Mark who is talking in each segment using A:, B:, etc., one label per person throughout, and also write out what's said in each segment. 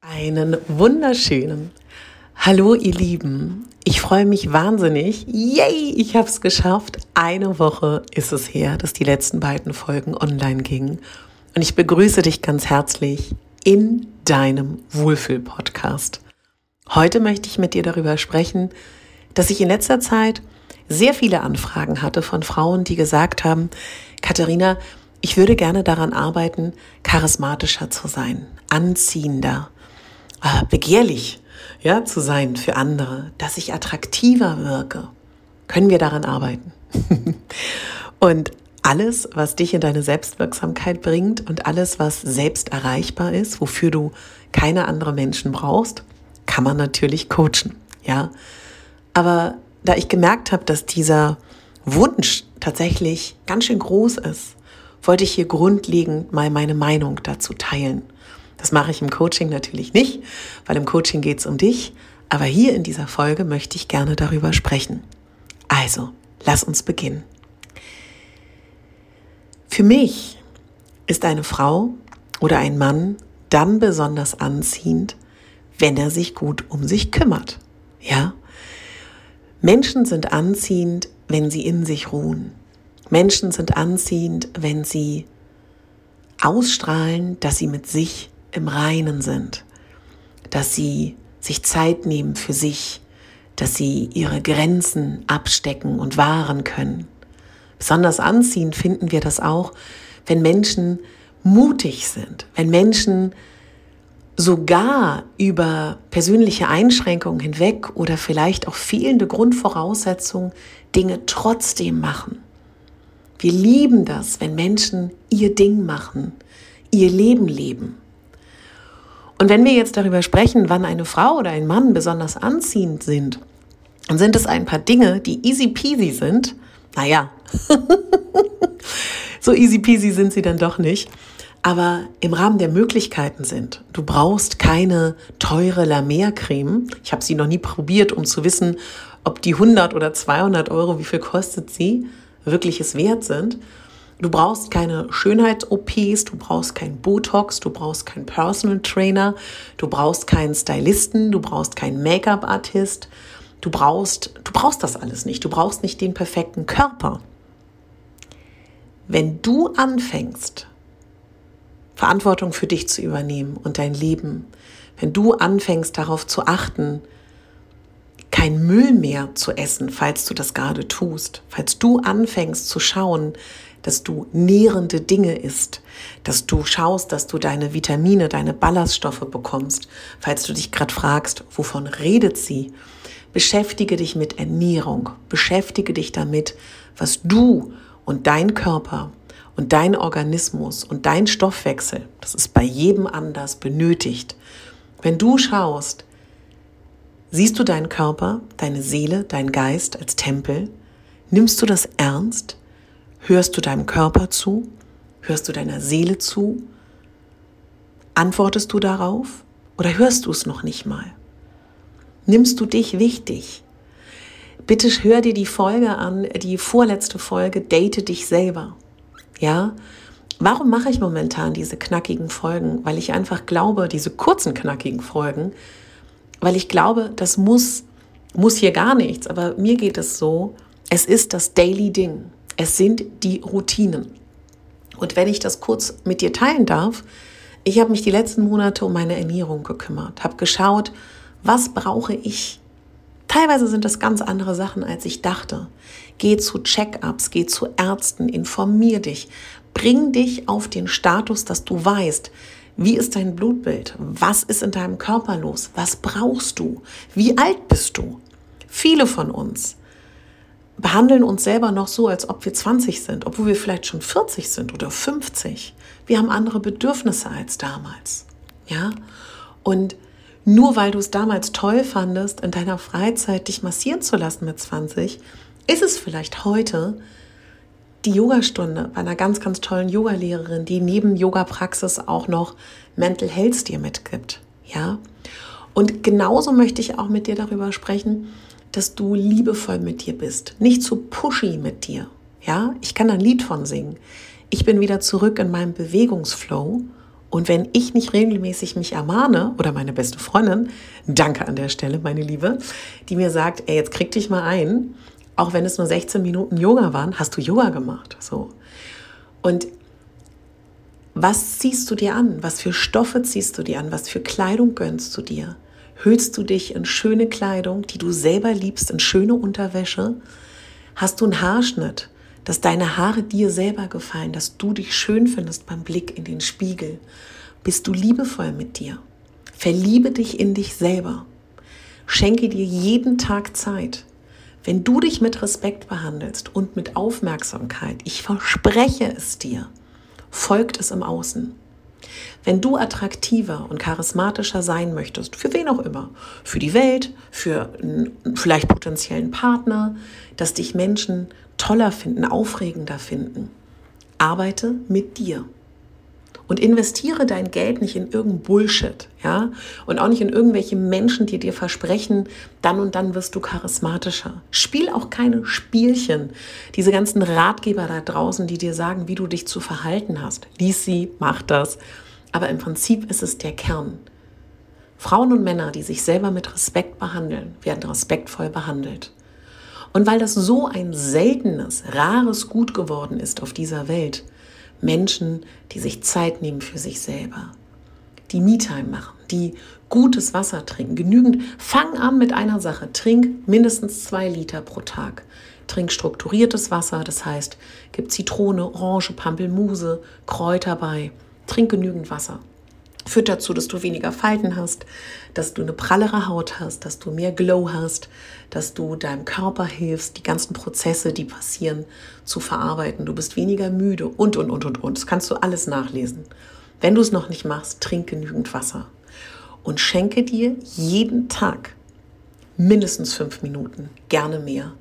A: Einen wunderschönen Hallo ihr Lieben, ich freue mich wahnsinnig. Yay, ich habe es geschafft. Eine Woche ist es her, dass die letzten beiden Folgen online gingen. Und ich begrüße dich ganz herzlich in deinem Wohlfühl-Podcast. Heute möchte ich mit dir darüber sprechen, dass ich in letzter Zeit sehr viele Anfragen hatte von Frauen, die gesagt haben, Katharina, ich würde gerne daran arbeiten, charismatischer zu sein, anziehender, äh, begehrlich ja, zu sein für andere, dass ich attraktiver wirke. Können wir daran arbeiten? und alles, was dich in deine Selbstwirksamkeit bringt und alles, was selbst erreichbar ist, wofür du keine anderen Menschen brauchst, kann man natürlich coachen, ja. Aber da ich gemerkt habe, dass dieser Wunsch tatsächlich ganz schön groß ist, wollte ich hier grundlegend mal meine Meinung dazu teilen. Das mache ich im Coaching natürlich nicht, weil im Coaching geht es um dich. Aber hier in dieser Folge möchte ich gerne darüber sprechen. Also, lass uns beginnen. Für mich ist eine Frau oder ein Mann dann besonders anziehend, wenn er sich gut um sich kümmert. Ja? Menschen sind anziehend, wenn sie in sich ruhen. Menschen sind anziehend, wenn sie ausstrahlen, dass sie mit sich im Reinen sind, dass sie sich Zeit nehmen für sich, dass sie ihre Grenzen abstecken und wahren können. Besonders anziehend finden wir das auch, wenn Menschen mutig sind, wenn Menschen sogar über persönliche Einschränkungen hinweg oder vielleicht auch fehlende Grundvoraussetzungen Dinge trotzdem machen. Wir lieben das, wenn Menschen ihr Ding machen, ihr Leben leben. Und wenn wir jetzt darüber sprechen, wann eine Frau oder ein Mann besonders anziehend sind, dann sind es ein paar Dinge, die easy peasy sind. Naja, so easy peasy sind sie dann doch nicht. Aber im Rahmen der Möglichkeiten sind. Du brauchst keine teure La Mer Creme. Ich habe sie noch nie probiert, um zu wissen, ob die 100 oder 200 Euro, wie viel kostet sie, wirklich es wert sind. Du brauchst keine Schönheits-OPs, du brauchst kein Botox, du brauchst keinen Personal Trainer, du brauchst keinen Stylisten, du brauchst keinen Make-up-Artist. Du brauchst, du brauchst das alles nicht. Du brauchst nicht den perfekten Körper. Wenn du anfängst, Verantwortung für dich zu übernehmen und dein Leben, wenn du anfängst darauf zu achten, kein Müll mehr zu essen, falls du das gerade tust, falls du anfängst zu schauen, dass du nährende Dinge isst, dass du schaust, dass du deine Vitamine, deine Ballaststoffe bekommst. Falls du dich gerade fragst, wovon redet sie? Beschäftige dich mit Ernährung, beschäftige dich damit, was du und dein Körper und dein Organismus und dein Stoffwechsel, das ist bei jedem anders benötigt. Wenn du schaust, siehst du deinen Körper, deine Seele, deinen Geist als Tempel, nimmst du das ernst, Hörst du deinem Körper zu? Hörst du deiner Seele zu? Antwortest du darauf oder hörst du es noch nicht mal? Nimmst du dich wichtig? Bitte hör dir die Folge an, die vorletzte Folge, date dich selber. Ja? Warum mache ich momentan diese knackigen Folgen? Weil ich einfach glaube, diese kurzen knackigen Folgen, weil ich glaube, das muss, muss hier gar nichts, aber mir geht es so, es ist das Daily Ding. Es sind die Routinen. Und wenn ich das kurz mit dir teilen darf, ich habe mich die letzten Monate um meine Ernährung gekümmert, habe geschaut, was brauche ich. Teilweise sind das ganz andere Sachen, als ich dachte. Geh zu Check-ups, geh zu Ärzten, informier dich, bring dich auf den Status, dass du weißt, wie ist dein Blutbild? Was ist in deinem Körper los? Was brauchst du? Wie alt bist du? Viele von uns behandeln uns selber noch so, als ob wir 20 sind, obwohl wir vielleicht schon 40 sind oder 50. Wir haben andere Bedürfnisse als damals. Ja? Und nur weil du es damals toll fandest, in deiner Freizeit dich massieren zu lassen mit 20, ist es vielleicht heute die Yogastunde bei einer ganz, ganz tollen Yogalehrerin, die neben Yoga-Praxis auch noch Mental Health dir mitgibt. Ja? Und genauso möchte ich auch mit dir darüber sprechen, dass du liebevoll mit dir bist, nicht zu pushy mit dir. Ja, ich kann ein Lied von singen. Ich bin wieder zurück in meinem Bewegungsflow. Und wenn ich nicht regelmäßig mich ermahne, oder meine beste Freundin, danke an der Stelle, meine Liebe, die mir sagt, ey, jetzt krieg dich mal ein, auch wenn es nur 16 Minuten Yoga waren, hast du Yoga gemacht. So. Und was ziehst du dir an? Was für Stoffe ziehst du dir an? Was für Kleidung gönnst du dir? Hüllst du dich in schöne Kleidung, die du selber liebst, in schöne Unterwäsche? Hast du einen Haarschnitt, dass deine Haare dir selber gefallen, dass du dich schön findest beim Blick in den Spiegel? Bist du liebevoll mit dir? Verliebe dich in dich selber. Schenke dir jeden Tag Zeit. Wenn du dich mit Respekt behandelst und mit Aufmerksamkeit, ich verspreche es dir, folgt es im Außen. Wenn du attraktiver und charismatischer sein möchtest, für wen auch immer, für die Welt, für einen vielleicht potenziellen Partner, dass dich Menschen toller finden, aufregender finden, arbeite mit dir und investiere dein Geld nicht in irgendein Bullshit, ja, und auch nicht in irgendwelche Menschen, die dir versprechen, dann und dann wirst du charismatischer. Spiel auch keine Spielchen. Diese ganzen Ratgeber da draußen, die dir sagen, wie du dich zu verhalten hast. Lies sie, mach das. Aber im Prinzip ist es der Kern. Frauen und Männer, die sich selber mit Respekt behandeln, werden respektvoll behandelt. Und weil das so ein seltenes, rares Gut geworden ist auf dieser Welt, Menschen, die sich Zeit nehmen für sich selber, die Me-Time machen, die gutes Wasser trinken, genügend. Fang an mit einer Sache, trink mindestens zwei Liter pro Tag. Trink strukturiertes Wasser, das heißt, gib Zitrone, Orange, Pampelmuse, Kräuter bei. Trink genügend Wasser führt dazu, dass du weniger Falten hast, dass du eine prallere Haut hast, dass du mehr Glow hast, dass du deinem Körper hilfst, die ganzen Prozesse, die passieren, zu verarbeiten. Du bist weniger müde und, und, und, und, und. Das kannst du alles nachlesen. Wenn du es noch nicht machst, trink genügend Wasser und schenke dir jeden Tag mindestens fünf Minuten, gerne mehr.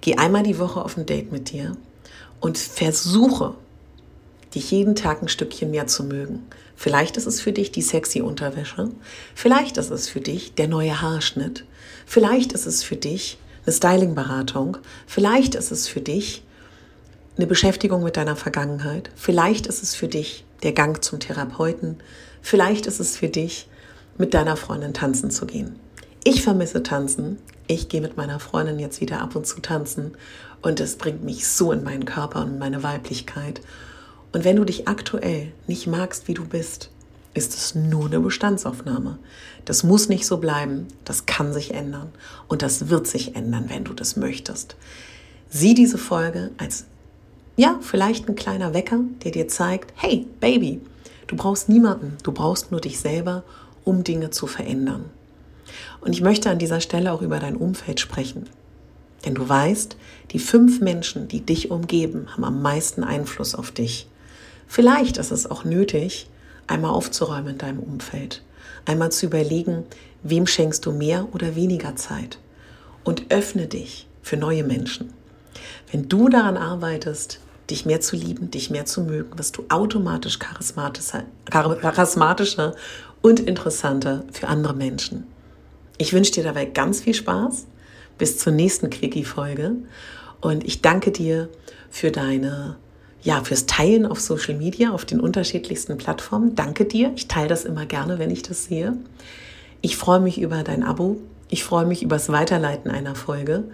A: Geh einmal die Woche auf ein Date mit dir und versuche dich jeden Tag ein Stückchen mehr zu mögen. Vielleicht ist es für dich die sexy Unterwäsche, vielleicht ist es für dich der neue Haarschnitt, vielleicht ist es für dich eine Stylingberatung, vielleicht ist es für dich eine Beschäftigung mit deiner Vergangenheit, vielleicht ist es für dich der Gang zum Therapeuten, vielleicht ist es für dich mit deiner Freundin tanzen zu gehen. Ich vermisse tanzen. Ich gehe mit meiner Freundin jetzt wieder ab und zu tanzen und es bringt mich so in meinen Körper und meine Weiblichkeit. Und wenn du dich aktuell nicht magst, wie du bist, ist es nur eine Bestandsaufnahme. Das muss nicht so bleiben, das kann sich ändern und das wird sich ändern, wenn du das möchtest. Sieh diese Folge als, ja, vielleicht ein kleiner Wecker, der dir zeigt, hey, Baby, du brauchst niemanden, du brauchst nur dich selber, um Dinge zu verändern. Und ich möchte an dieser Stelle auch über dein Umfeld sprechen. Denn du weißt, die fünf Menschen, die dich umgeben, haben am meisten Einfluss auf dich. Vielleicht ist es auch nötig, einmal aufzuräumen in deinem Umfeld, einmal zu überlegen, wem schenkst du mehr oder weniger Zeit und öffne dich für neue Menschen. Wenn du daran arbeitest, dich mehr zu lieben, dich mehr zu mögen, wirst du automatisch charismatischer, charismatischer und interessanter für andere Menschen. Ich wünsche dir dabei ganz viel Spaß. Bis zur nächsten Quickie-Folge. Und ich danke dir für deine ja, fürs Teilen auf Social Media, auf den unterschiedlichsten Plattformen. Danke dir. Ich teile das immer gerne, wenn ich das sehe. Ich freue mich über dein Abo. Ich freue mich über das Weiterleiten einer Folge.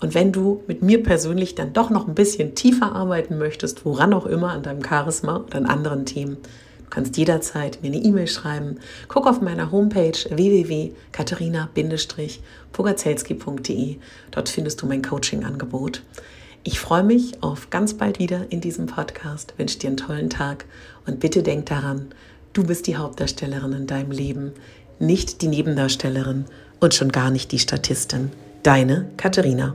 A: Und wenn du mit mir persönlich dann doch noch ein bisschen tiefer arbeiten möchtest, woran auch immer, an deinem Charisma oder an anderen Themen, du kannst jederzeit mir eine E-Mail schreiben. Guck auf meiner Homepage www.katharina-pogazelski.de. Dort findest du mein Coaching-Angebot. Ich freue mich auf ganz bald wieder in diesem Podcast, wünsche dir einen tollen Tag und bitte denk daran, du bist die Hauptdarstellerin in deinem Leben, nicht die Nebendarstellerin und schon gar nicht die Statistin. Deine Katharina.